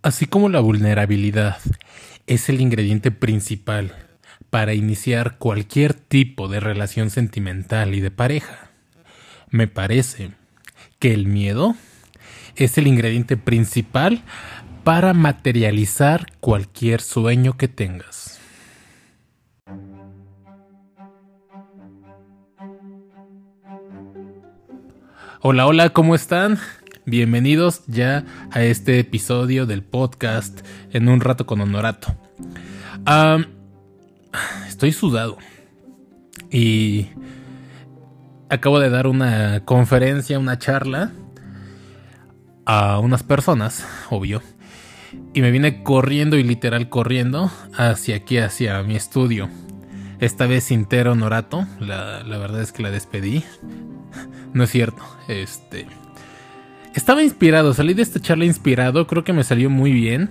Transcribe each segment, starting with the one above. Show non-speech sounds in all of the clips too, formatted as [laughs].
Así como la vulnerabilidad es el ingrediente principal para iniciar cualquier tipo de relación sentimental y de pareja, me parece que el miedo es el ingrediente principal para materializar cualquier sueño que tengas. Hola, hola, ¿cómo están? Bienvenidos ya a este episodio del podcast en un rato con Honorato. estoy sudado y acabo de dar una conferencia, una charla a unas personas, obvio, y me vine corriendo y literal corriendo hacia aquí, hacia mi estudio. Esta vez sin Tero Honorato, la, la verdad es que la despedí. No es cierto, este estaba inspirado, salí de esta charla inspirado, creo que me salió muy bien.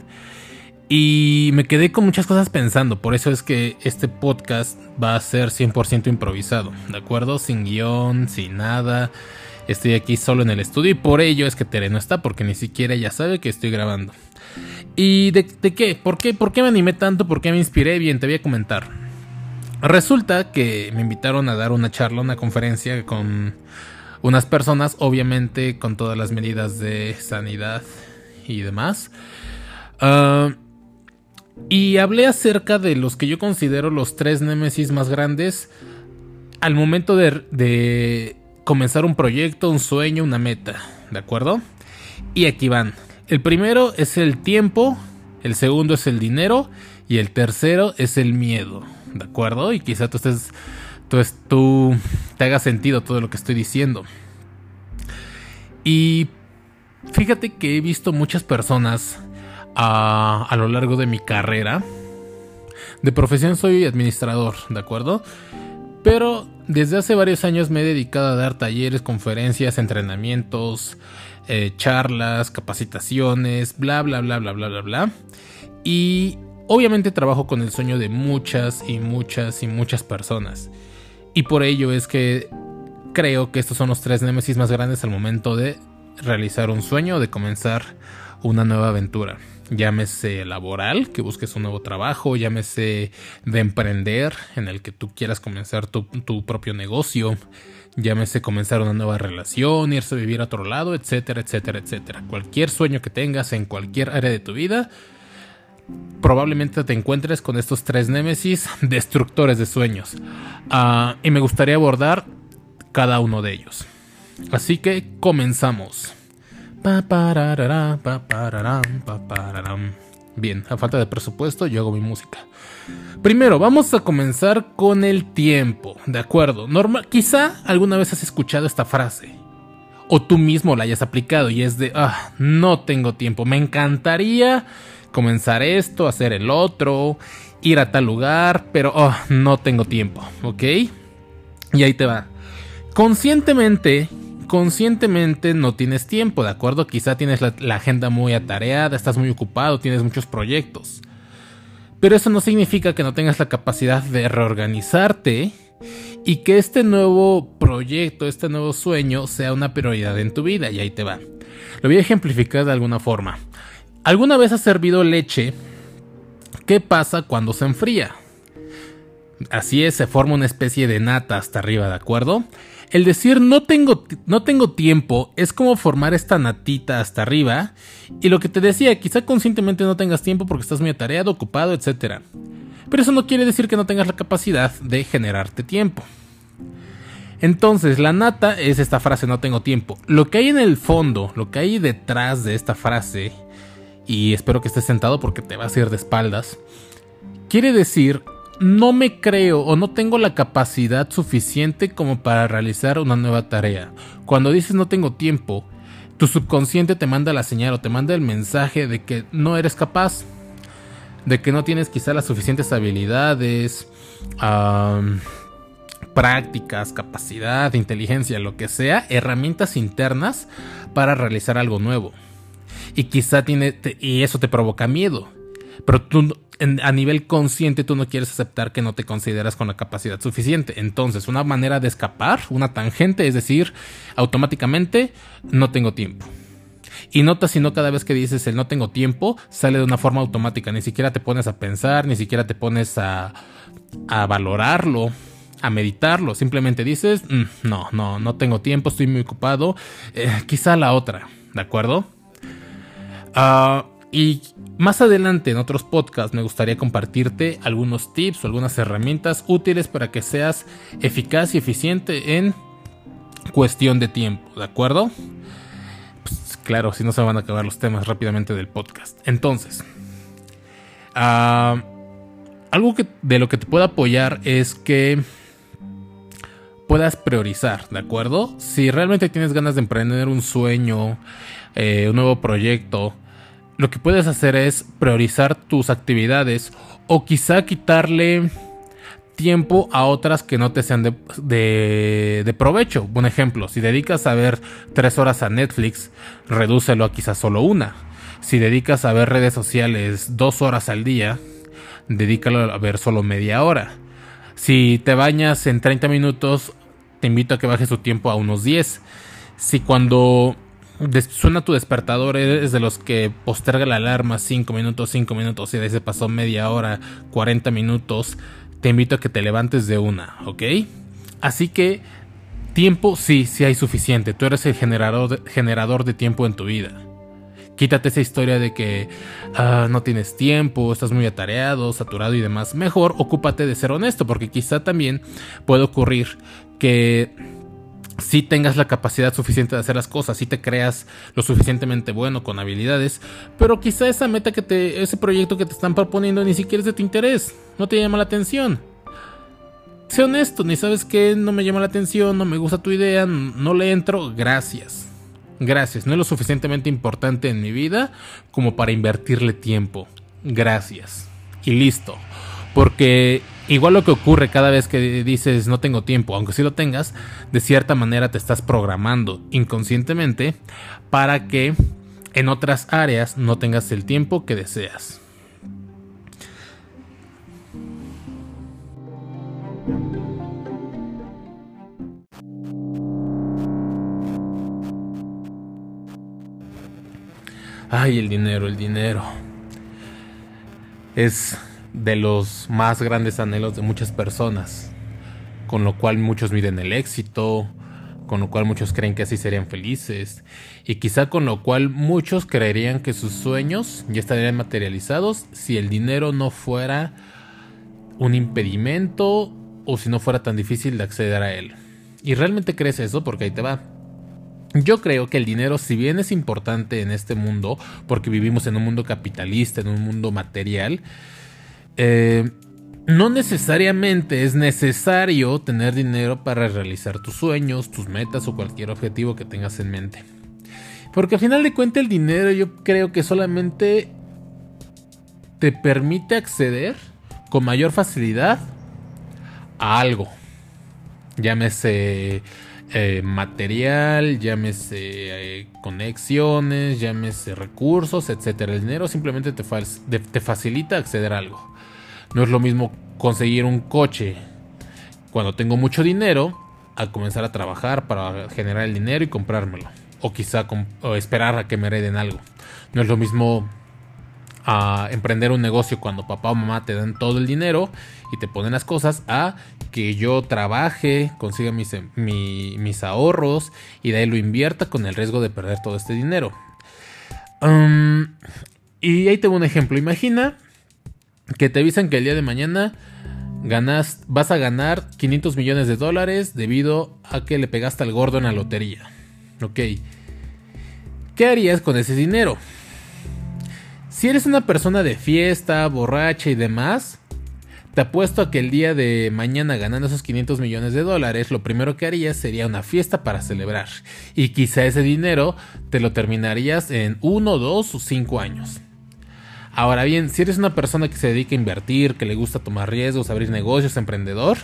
Y me quedé con muchas cosas pensando, por eso es que este podcast va a ser 100% improvisado, ¿de acuerdo? Sin guion, sin nada. Estoy aquí solo en el estudio y por ello es que Tere no está, porque ni siquiera ella sabe que estoy grabando. ¿Y de, qué? ¿Por qué? ¿Por qué me animé tanto? ¿Por qué me inspiré? Bien, te voy a comentar. Resulta que me invitaron a dar una charla, una conferencia con unas personas, obviamente con todas las medidas de sanidad y demás. Ah, y hablé acerca de los que yo considero los tres némesis más grandes al momento de, de comenzar un proyecto, un sueño, una meta. ¿De acuerdo? Y aquí van. El primero es el tiempo, el segundo es el dinero y el tercero es el miedo. ¿De acuerdo? Y quizá tú estés entonces tú te haga sentido todo lo que estoy diciendo. Y fíjate que he visto muchas personas a, a lo largo de mi carrera. De profesión soy administrador, ¿de acuerdo? Pero desde hace varios años me he dedicado a dar talleres, conferencias, entrenamientos, eh, charlas, capacitaciones, bla, bla, bla, bla, bla, bla, bla. Y obviamente trabajo con el sueño de muchas y muchas y muchas personas. Y por ello es que creo que estos son los tres némesis más grandes al momento de realizar un sueño o de comenzar una nueva aventura. Llámese laboral, que busques un nuevo trabajo, llámese de emprender, en el que tú quieras comenzar tu, tu propio negocio, llámese comenzar una nueva relación, irse a vivir a otro lado, etcétera, etcétera, etcétera. Cualquier sueño que tengas en cualquier área de tu vida, probablemente te encuentres con estos tres némesis [laughs] destructores de sueños. Ah, y me gustaría abordar cada uno de ellos. Así que comenzamos. Bien, a falta de presupuesto yo hago mi música. Primero, vamos a comenzar con el tiempo, ¿de acuerdo? Normal, quizá alguna vez has escuchado esta frase. O tú mismo la hayas aplicado y es de, ah, no tengo tiempo, me encantaría comenzar esto, hacer el otro, ir a tal lugar, pero oh, no tengo tiempo, ¿ok? Y ahí te va. Conscientemente, conscientemente no tienes tiempo, ¿de acuerdo? Quizá tienes la, la agenda muy atareada, estás muy ocupado, tienes muchos proyectos. Pero eso no significa que no tengas la capacidad de reorganizarte y que este nuevo proyecto, este nuevo sueño sea una prioridad en tu vida. Y ahí te va. Lo voy a ejemplificar de alguna forma. ¿Alguna vez has servido leche? ¿Qué pasa cuando se enfría? Así es, se forma una especie de nata hasta arriba, ¿de acuerdo? El decir no tengo, no tengo tiempo es como formar esta natita hasta arriba. Y lo que te decía, quizá conscientemente no tengas tiempo porque estás muy atareado, ocupado, etc. Pero eso no quiere decir que no tengas la capacidad de generarte tiempo. Entonces, la nata es esta frase no tengo tiempo. Lo que hay en el fondo, lo que hay detrás de esta frase y espero que estés sentado porque te vas a ir de espaldas, quiere decir no me creo o no tengo la capacidad suficiente como para realizar una nueva tarea. Cuando dices no tengo tiempo, tu subconsciente te manda la señal o te manda el mensaje de que no eres capaz, de que no tienes quizá las suficientes habilidades, prácticas, capacidad, inteligencia, lo que sea, herramientas internas para realizar algo nuevo y quizá tiene y eso te provoca miedo. Pero tú a nivel consciente tú no quieres aceptar que no te consideras con la capacidad suficiente. Entonces, una manera de escapar, una tangente, es decir, automáticamente no tengo tiempo. Y nota si no cada vez que dices el no tengo tiempo, sale de una forma automática. Ni siquiera te pones a pensar, ni siquiera te pones a, a valorarlo, a meditarlo. Simplemente dices, mm, no, no, no tengo tiempo, estoy muy ocupado. Eh, quizá la otra, ¿de acuerdo? Ah, y más adelante en otros podcasts me gustaría compartirte algunos tips o algunas herramientas útiles para que seas eficaz y eficiente en cuestión de tiempo, ¿de acuerdo? Pues, claro, si no se van a acabar los temas rápidamente del podcast. Entonces, ah, algo que, de lo que te puedo apoyar es que puedas priorizar, ¿de acuerdo? Si realmente tienes ganas de emprender un sueño, eh, un nuevo proyecto, lo que puedes hacer es priorizar tus actividades o quizá quitarle tiempo a otras que no te sean de, de, provecho. Un ejemplo, si dedicas a ver tres horas a Netflix, redúcelo a quizás solo una. Si dedicas a ver redes sociales dos horas al día, dedícalo a ver solo media hora. Si te bañas en 30 minutos, te invito a que bajes tu tiempo a unos 10. Si cuando suena tu despertador, eres de los que posterga la alarma 5 minutos, 5 minutos y de se pasó media hora, 40 minutos, te invito a que te levantes de una, ¿ok? Así que tiempo sí, sí hay suficiente. Tú eres el generador generador de tiempo en tu vida. Quítate esa historia de que ah, no tienes tiempo, estás muy atareado, saturado y demás. Mejor ocúpate de ser honesto, porque quizá también puede ocurrir que si tengas la capacidad suficiente de hacer las cosas, si te creas lo suficientemente bueno con habilidades, pero quizá esa meta que te, ese proyecto que te están proponiendo ni siquiera es de tu interés, no te llama la atención. Sé honesto, ni sabes que no me llama la atención, no me gusta tu idea, no le entro, gracias. Gracias, no es lo suficientemente importante en mi vida como para invertirle tiempo. Gracias. Y listo. Porque igual lo que ocurre cada vez que dices no tengo tiempo, aunque sí lo tengas, de cierta manera te estás programando inconscientemente para que en otras áreas no tengas el tiempo que deseas. Ay, el dinero, el dinero. Es de los más grandes anhelos de muchas personas, con lo cual muchos miden el éxito, con lo cual muchos creen que así serían felices, y quizá con lo cual muchos creerían que sus sueños ya estarían materializados si el dinero no fuera un impedimento o si no fuera tan difícil de acceder a él. ¿Y realmente crees eso? Porque ahí te va. Yo creo que el dinero, si bien es importante en este mundo, porque vivimos en un mundo capitalista, en un mundo material, eh, no necesariamente es necesario tener dinero para realizar tus sueños, tus metas o cualquier objetivo que tengas en mente. Porque al final de cuentas el dinero yo creo que solamente te permite acceder con mayor facilidad a algo. Llámese eh, material, llámese eh, conexiones, llámese recursos, etc. El dinero simplemente te, facilita acceder a algo. No es lo mismo conseguir un coche cuando tengo mucho dinero a comenzar a trabajar para generar el dinero y comprármelo. O quizá esperar a que me hereden algo. No es lo mismo a emprender un negocio cuando papá o mamá te dan todo el dinero y te ponen las cosas a que yo trabaje, consiga mis, mis ahorros y de ahí lo invierta con el riesgo de perder todo este dinero. Y ahí tengo un ejemplo. Imagina que te avisan que el día de mañana ganas, vas a ganar 500 millones de dólares debido a que le pegaste al gordo en la lotería. Ok. ¿Qué harías con ese dinero? Si eres una persona de fiesta, borracha y demás, te apuesto a que el día de mañana ganando esos 500 millones de dólares, lo primero que harías sería una fiesta para celebrar. Y quizá ese dinero te lo terminarías en 1, 2 o 5 años. Ahora bien, si eres una persona que se dedica a invertir, que le gusta tomar riesgos, abrir negocios, emprendedor,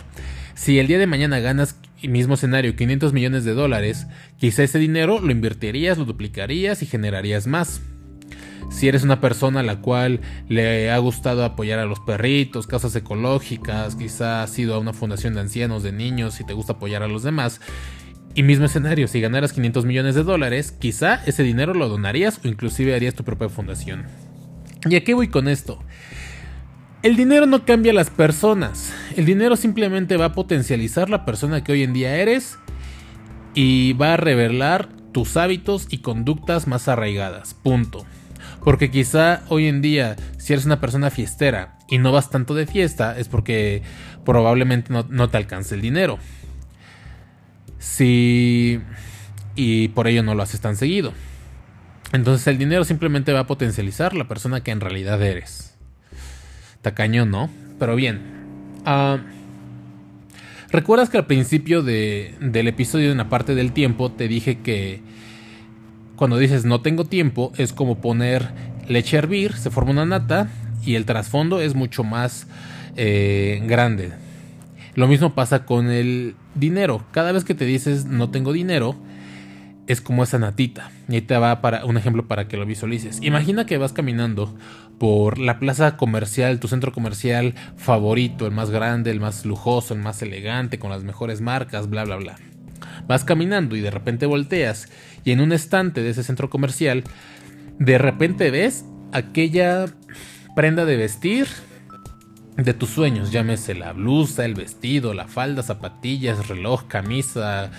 si el día de mañana ganas mismo escenario 500 millones de dólares, quizá ese dinero lo invertirías, lo duplicarías y generarías más. Si eres una persona a la cual le ha gustado apoyar a los perritos, casas ecológicas, quizá has ido a una fundación de ancianos, de niños y te gusta apoyar a los demás, Y mismo escenario, si ganaras 500 millones de dólares, quizá ese dinero lo donarías o inclusive harías tu propia fundación. ¿Y a qué voy con esto? El dinero no cambia a las personas, el dinero simplemente va a potencializar la persona que hoy en día eres y va a revelar tus hábitos y conductas más arraigadas. Punto. Porque quizá hoy en día, si eres una persona fiestera y no vas tanto de fiesta, es porque probablemente no, te alcance el dinero. Si... Y por ello no lo haces tan seguido. Entonces el dinero simplemente va a potencializar la persona que en realidad eres. Tacaño, ¿no? Pero bien. Ah, ¿Recuerdas que al principio del episodio de una parte del tiempo te dije que cuando dices no tengo tiempo es como poner leche a hervir, se forma una nata y el trasfondo es mucho más eh, grande. Lo mismo pasa con el dinero. Cada vez que te dices no tengo dinero, es como esa natita. Y ahí te va para un ejemplo para que lo visualices. Imagina que vas caminando por la plaza comercial, tu centro comercial favorito, el más grande, el más lujoso, el más elegante, con las mejores marcas, bla, bla, bla. Vas caminando y de repente volteas y en un estante de ese centro comercial, de repente ves aquella prenda de vestir de tus sueños, llámese la blusa, el vestido, la falda, zapatillas, reloj, camisa,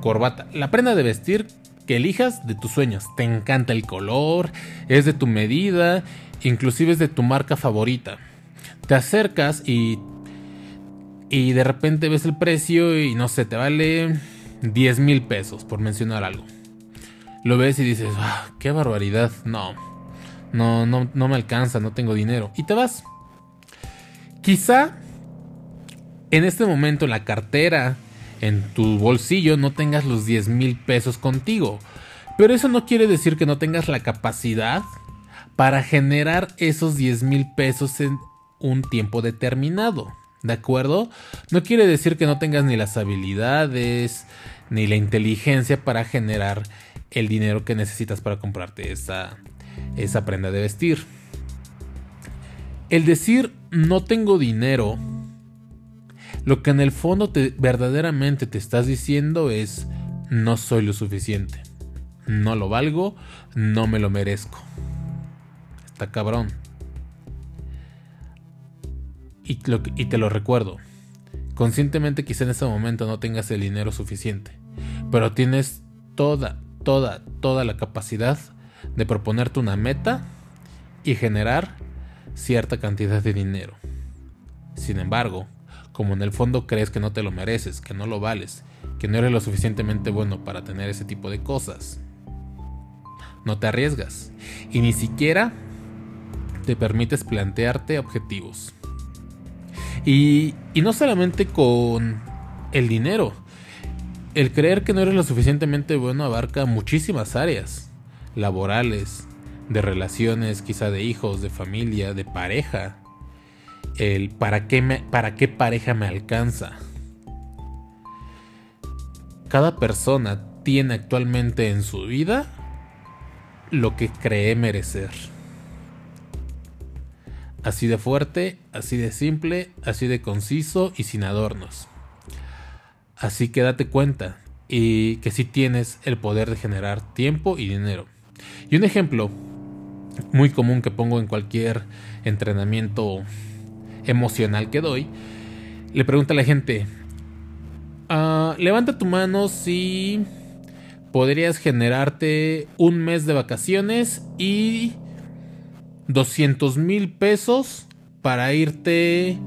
corbata, la prenda de vestir que elijas de tus sueños. Te encanta el color, es de tu medida, inclusive es de tu marca favorita. Te acercas y y de repente ves el precio y no sé, te vale 10 mil pesos por mencionar algo. Lo ves y dices, ah, qué barbaridad, no, no, no, no me alcanza, no tengo dinero. Y te vas. Quizá en este momento en la cartera, en tu bolsillo, no tengas los 10 mil pesos contigo. Pero eso no quiere decir que no tengas la capacidad para generar esos 10 mil pesos en un tiempo determinado. ¿De acuerdo? No quiere decir que no tengas ni las habilidades ni la inteligencia para generar el dinero que necesitas para comprarte esa, esa prenda de vestir. El decir no tengo dinero, lo que en el fondo te, verdaderamente te estás diciendo es no soy lo suficiente. No lo valgo, no me lo merezco. Está cabrón. Y, y te lo recuerdo. Conscientemente quizá en ese momento no tengas el dinero suficiente. Pero tienes toda, toda, toda la capacidad de proponerte una meta y generar cierta cantidad de dinero. Sin embargo, como en el fondo crees que no te lo mereces, que no lo vales, que no eres lo suficientemente bueno para tener ese tipo de cosas, no te arriesgas y ni siquiera te permites plantearte objetivos. Y, y no solamente con el dinero, el creer que no eres lo suficientemente bueno abarca muchísimas áreas, laborales, de relaciones, quizá de hijos, de familia, de pareja. El para qué, para qué pareja me alcanza. Cada persona tiene actualmente en su vida lo que cree merecer. Así de fuerte, así de simple, así de conciso y sin adornos. Así que date cuenta y que si tienes el poder de generar tiempo y dinero. Y un ejemplo muy común que pongo en cualquier entrenamiento emocional que doy, le pregunta a la gente, ah, levanta tu mano si podrías generarte un mes de vacaciones y 200 mil pesos para irte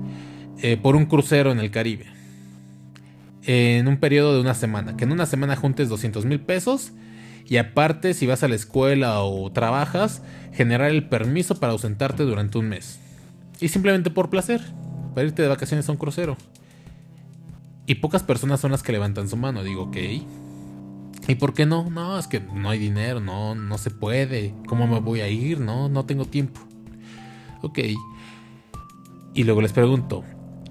eh, por un crucero en el Caribe. En un periodo de una semana. Que en una semana juntes 200 mil pesos y aparte, si vas a la escuela o trabajas, generar el permiso para ausentarte durante un mes. Y simplemente por placer, para irte de vacaciones a un crucero. Y pocas personas son las que levantan su mano. Digo, ok. ¿Y por qué no? No, es que no hay dinero, no, no se puede. ¿Cómo me voy a ir? No, no tengo tiempo. Ok. Y luego les pregunto,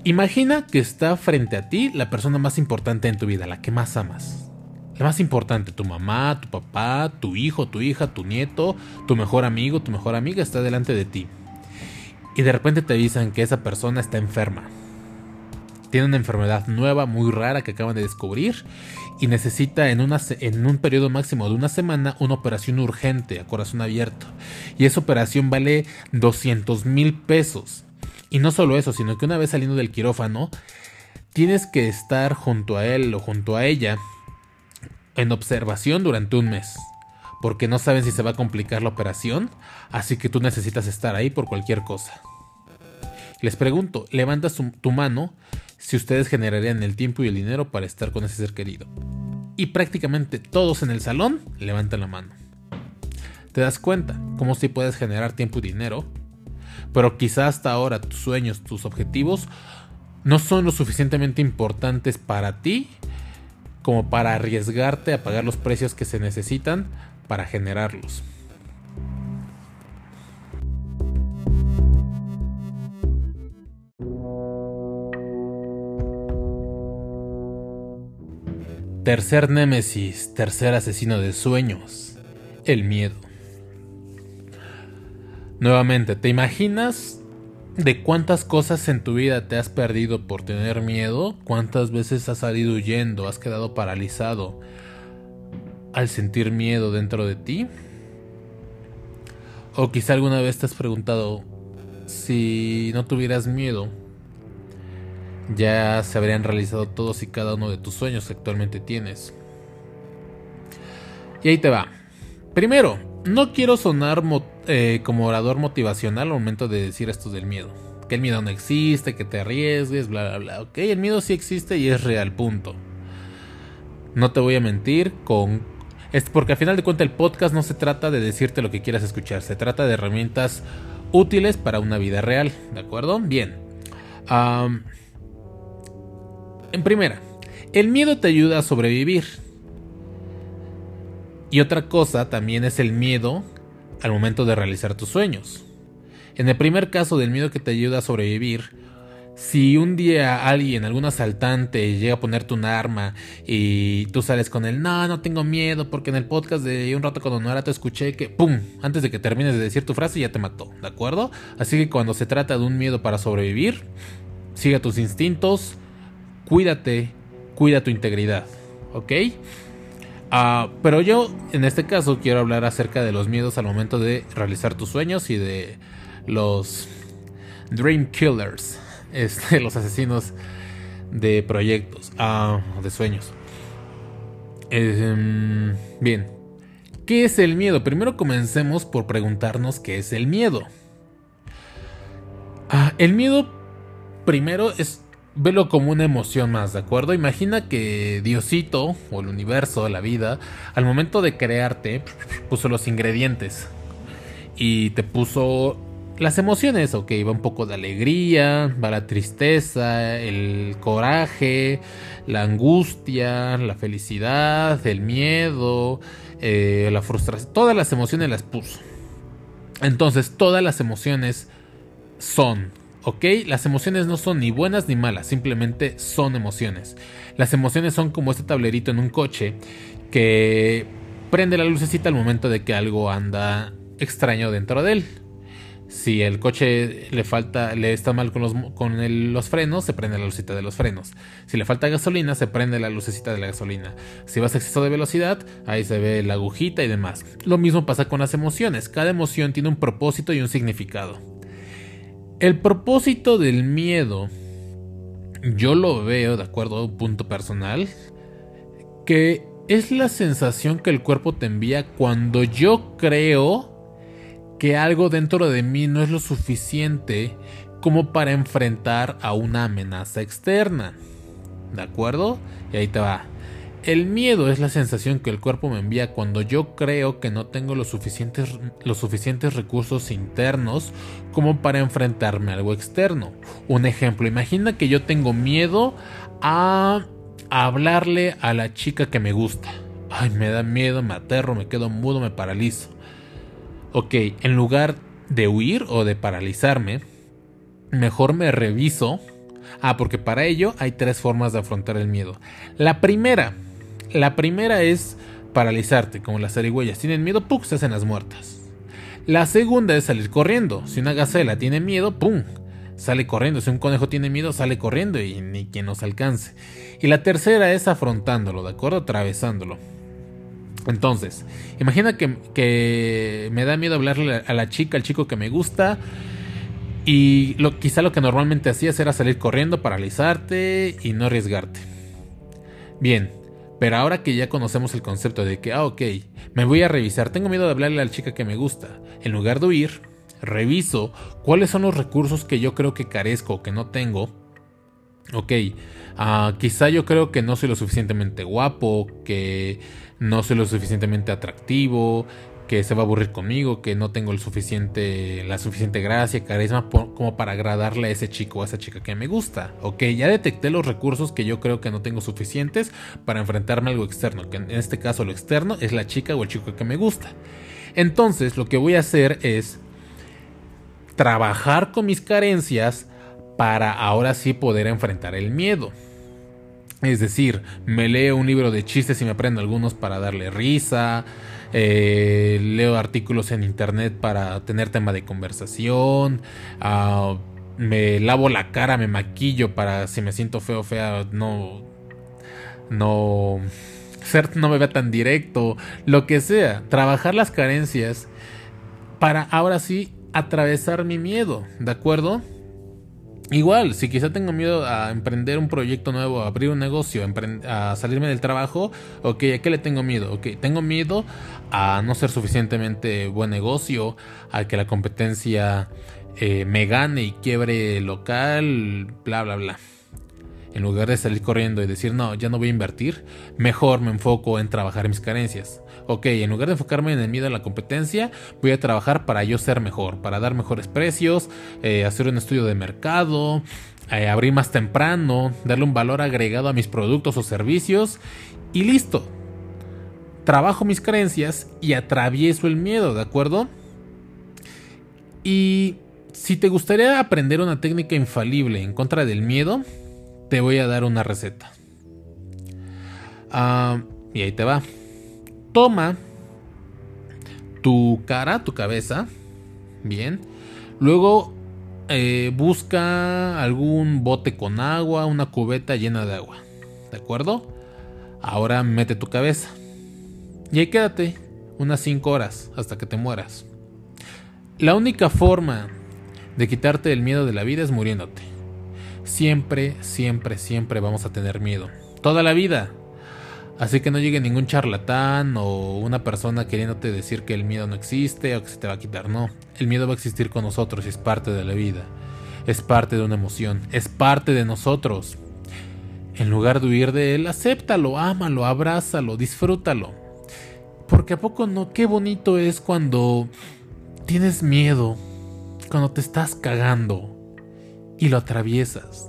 imagina que está frente a ti la persona más importante en tu vida, la que más amas. La más importante, tu mamá, tu papá, tu hijo, tu hija, tu nieto, tu mejor amigo, tu mejor amiga está delante de ti. Y de repente te avisan que esa persona está enferma. tiene una enfermedad nueva, muy rara que acaban de descubrir y necesita en, en un periodo máximo de una semana una operación urgente a corazón abierto. Y esa operación vale 200 mil pesos. Y no solo eso, sino que una vez saliendo del quirófano, tienes que estar junto a él o junto a ella en observación durante un mes. Porque no saben si se va a complicar la operación, así que tú necesitas estar ahí por cualquier cosa. Les pregunto, levanta tu mano si ustedes generarían el tiempo y el dinero para estar con ese ser querido. Y prácticamente todos en el salón levantan la mano. Te das cuenta cómo si puedes generar tiempo y dinero, pero quizá hasta ahora tus sueños, tus objetivos no son lo suficientemente importantes para ti como para arriesgarte a pagar los precios que se necesitan para generarlos. Tercer némesis, tercer asesino de sueños, el miedo. Nuevamente, ¿te imaginas de cuántas cosas en tu vida te has perdido por tener miedo? ¿Cuántas veces has salido huyendo, has quedado paralizado al sentir miedo dentro de ti? O quizá alguna vez te has preguntado si no tuvieras miedo, ya se habrían realizado todos y cada uno de tus sueños que actualmente tienes. Y ahí te va. Primero, no quiero sonar eh, como orador motivacional al momento de decir esto del miedo. Que el miedo no existe, que te arriesgues, bla, bla, bla. Ok, el miedo sí existe y es real, punto. No te voy a mentir con... Es porque al final de cuentas el podcast no se trata de decirte lo que quieras escuchar, se trata de herramientas útiles para una vida real, ¿de acuerdo? Bien. En primera, el miedo te ayuda a sobrevivir. Y otra cosa también es el miedo al momento de realizar tus sueños. En el primer caso del miedo que te ayuda a sobrevivir, si un día alguien, algún asaltante, llega a ponerte un arma y tú sales con él, no, no tengo miedo, porque en el podcast de un rato era te escuché que, ¡pum!, antes de que termines de decir tu frase ya te mató, ¿de acuerdo? Así que cuando se trata de un miedo para sobrevivir, siga tus instintos, cuídate, cuida tu integridad, ¿ok? Ah, pero yo en este caso quiero hablar acerca de los miedos al momento de realizar tus sueños y de los Dream Killers, [laughs] este, los asesinos de proyectos, uh, de sueños. Em, bien, ¿qué es el miedo? Primero comencemos por preguntarnos qué es el miedo. Ah, el miedo primero es velo como una emoción más, ¿de acuerdo? Imagina que Diosito, o el universo, la vida, al momento de crearte, puso los ingredientes y te puso las emociones, ok, va un poco de alegría, va la tristeza, el coraje, la angustia, la felicidad, el miedo, eh, la frustración, todas las emociones las puso. Entonces, todas las emociones son ¿ok? Las emociones no son ni buenas ni malas, simplemente son emociones. Las emociones son como este tablerito en un coche que prende la lucecita al momento de que algo anda extraño dentro de él. Si el coche le falta, le está mal con, los, con los frenos, se prende la lucecita de los frenos. Si le falta gasolina, se prende la lucecita de la gasolina. Si vas a exceso de velocidad, ahí se ve la agujita y demás. Lo mismo pasa con las emociones. Cada emoción tiene un propósito y un significado. El propósito del miedo, yo lo veo de acuerdo a un punto personal, que es la sensación que el cuerpo te envía cuando yo creo que algo dentro de mí no es lo suficiente como para enfrentar a una amenaza externa. ¿De acuerdo? Y ahí te va. El miedo es la sensación que el cuerpo me envía cuando yo creo que no tengo los suficientes, los suficientes recursos internos como para enfrentarme a algo externo. Un ejemplo, imagina que yo tengo miedo a, hablarle a la chica que me gusta. Ay, me da miedo, me aterro, me quedo mudo, me paralizo. Ok, en lugar de huir o de paralizarme, mejor me reviso. Ah, porque para ello hay tres formas de afrontar el miedo. La primera la primera es paralizarte, como las zarigüeyas tienen miedo, ¡pum! se hacen las muertas. La segunda es salir corriendo. Si una gacela tiene miedo, ¡pum! sale corriendo. Si un conejo tiene miedo, sale corriendo y ni quien nos alcance. Y la tercera es afrontándolo, ¿de acuerdo? Atravesándolo. Entonces, imagina que, me da miedo hablarle a la chica, al chico que me gusta. Y lo, quizá lo que normalmente hacías era salir corriendo, paralizarte y no arriesgarte. Bien, pero ahora que ya conocemos el concepto de que, ah, ok, me voy a revisar, tengo miedo de hablarle a la chica que me gusta. En lugar de huir, reviso cuáles son los recursos que yo creo que carezco o que no tengo. Ok, uh, quizá yo creo que no soy lo suficientemente guapo, que no soy lo suficientemente atractivo, que se va a aburrir conmigo, que no tengo el suficiente, la suficiente gracia, carisma como para agradarle a ese chico o a esa chica que me gusta. Ok, ya detecté los recursos que yo creo que no tengo suficientes para enfrentarme a algo externo, que en este caso lo externo es la chica o el chico que me gusta. Entonces lo que voy a hacer es trabajar con mis carencias para ahora sí poder enfrentar el miedo. Es decir, me leo un libro de chistes y me aprendo algunos para darle risa. Eh, leo artículos en internet para tener tema de conversación. Ah, me lavo la cara, me maquillo para si me siento feo o fea, no. No. Ser no me vea tan directo. Lo que sea. Trabajar las carencias para ahora sí atravesar mi miedo, ¿de acuerdo? Igual, si quizá tengo miedo a emprender un proyecto nuevo, a abrir un negocio, a, salirme del trabajo, ok, ¿a qué le tengo miedo? Ok, tengo miedo a no ser suficientemente buen negocio, a que la competencia eh, me gane y quiebre local, bla, bla, bla. En lugar de salir corriendo y decir, no, ya no voy a invertir, mejor me enfoco en trabajar mis carencias ok, en lugar de enfocarme en el miedo a la competencia, voy a trabajar para yo ser mejor, para dar mejores precios, eh, hacer un estudio de mercado, eh, abrir más temprano, darle un valor agregado a mis productos o servicios y listo. Trabajo mis creencias y atravieso el miedo, ¿de acuerdo? Y si te gustaría aprender una técnica infalible en contra del miedo, te voy a dar una receta. Ah, y ahí te va toma tu cara, tu cabeza, bien, luego eh, busca algún bote con agua, una cubeta llena de agua, ¿de acuerdo? Ahora mete tu cabeza y ahí quédate unas 5 horas hasta que te mueras. La única forma de quitarte el miedo de la vida es muriéndote. Siempre, siempre, siempre vamos a tener miedo. Toda la vida. Así que no llegue ningún charlatán o una persona queriéndote decir que el miedo no existe o que se te va a quitar. No, el miedo va a existir con nosotros y es parte de la vida. Es parte de una emoción, es parte de nosotros. En lugar de huir de él, acéptalo, ámalo, abrázalo, disfrútalo. Porque a poco no, qué bonito es cuando tienes miedo, cuando te estás cagando y lo atraviesas.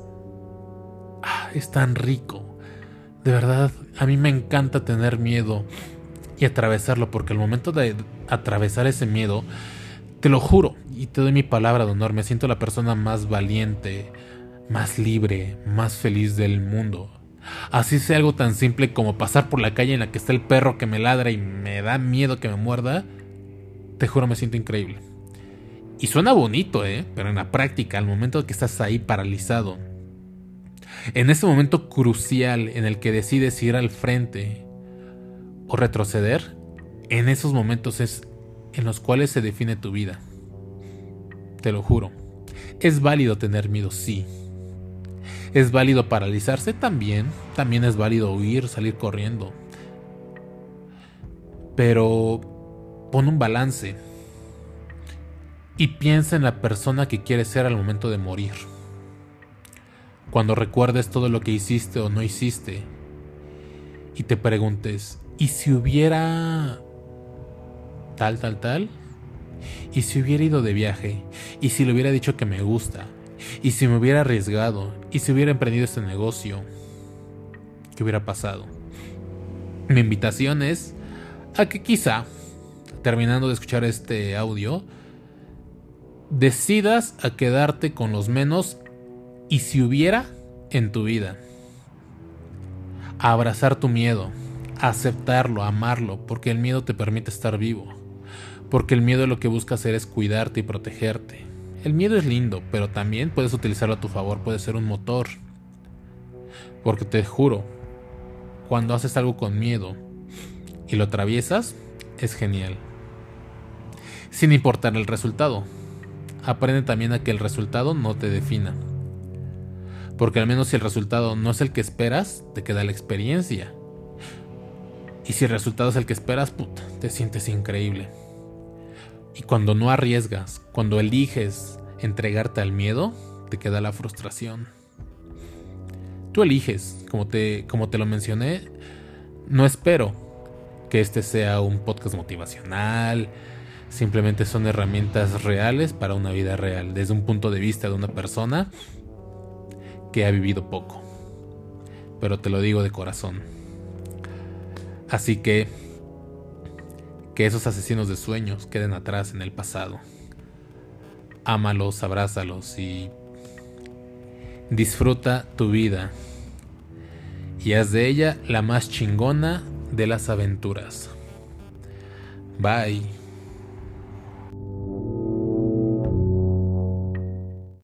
Ah, es tan rico. De verdad, a mí me encanta tener miedo y atravesarlo, porque al momento de atravesar ese miedo, te lo juro y te doy mi palabra de honor, me siento la persona más valiente, más libre, más feliz del mundo. Así sea algo tan simple como pasar por la calle en la que está el perro que me ladra y me da miedo que me muerda, te juro me siento increíble. Y suena bonito, ¿eh? Pero en la práctica, al momento que estás ahí paralizado, en ese momento crucial en el que decides ir al frente o retroceder, en esos momentos es en los cuales se define tu vida. Te lo juro. Es válido tener miedo, sí. Es válido paralizarse también. También es válido huir, salir corriendo. Pero pon un balance. Y piensa en la persona que quieres ser al momento de morir cuando recuerdes todo lo que hiciste o no hiciste y te preguntes, ¿y si hubiera tal, tal, tal? ¿Y si hubiera ido de viaje? ¿Y si le hubiera dicho que me gusta? ¿Y si me hubiera arriesgado? ¿Y si hubiera emprendido este negocio? ¿Qué hubiera pasado? Mi invitación es a que quizá, terminando de escuchar este audio, decidas a quedarte con los menos y si hubiera en tu vida. abrazar tu miedo, aceptarlo, amarlo, porque el miedo te permite estar vivo. Porque el miedo lo que busca hacer es cuidarte y protegerte. El miedo es lindo, pero también puedes utilizarlo a tu favor, puede ser un motor. Porque te juro, cuando haces algo con miedo y lo atraviesas, es genial. Sin importar el resultado. Aprende también a que el resultado no te defina. Porque al menos si el resultado no es el que esperas, te queda la experiencia. Y si el resultado es el que esperas, puta, te sientes increíble. Y cuando no arriesgas, cuando eliges entregarte al miedo, te queda la frustración. Tú eliges, como te, como te lo mencioné, no espero que este sea un podcast motivacional, simplemente son herramientas reales para una vida real, desde un punto de vista de una persona que ha vivido poco. Pero te lo digo de corazón. Así que que esos asesinos de sueños queden atrás en el pasado. Ámalos, abrázalos y disfruta tu vida. Y haz de ella la más chingona de las aventuras. Bye.